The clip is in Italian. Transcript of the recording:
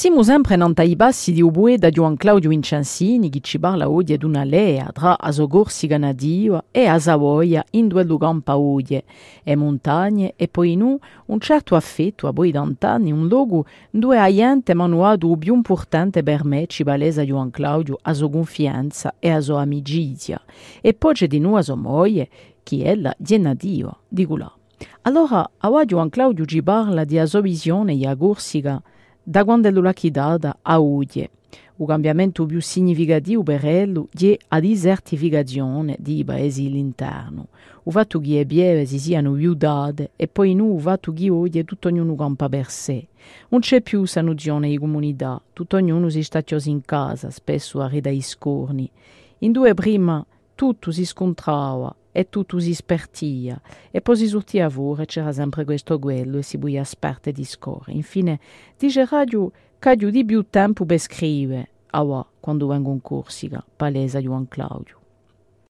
Siamo sempre i bassi di Ubue da Juan Claudio Vincenzini che ci parla oggi di una lea tra Asogorsi Ganadio e Asavoia in due luoghi pauie e montagne e poi in un certo affetto a voi d'antani un luogo dove aiente manuato più importante per me ci balesa Juan Claudio a sua confianza e a sua amicizia. E poi c'è di noi a sua moglie che è la Dio di là. Allora, a Juan Claudio ci parla di a sua visione e a Gorsiga da quando l'ha chidata a oggi. Il cambiamento più significativo per lui è la desertificazione dei paesi all'interno. Il fatto che le pieve si siano aiutate e poi non il fatto che oggi tutto ognuno campa per sé. Non c'è più questa nozione di comunità, tutto ognuno si sta chiuso in casa, spesso a reda i scorni. In due prima tutto si scontrava, e tutto si spertia e poi si sortia fuori c'era sempre questo quello e si buia sperte di scorre. Infine dice radio che di più tempo per scrivere, quando vengo in Corsica, palesa Juan Claudio.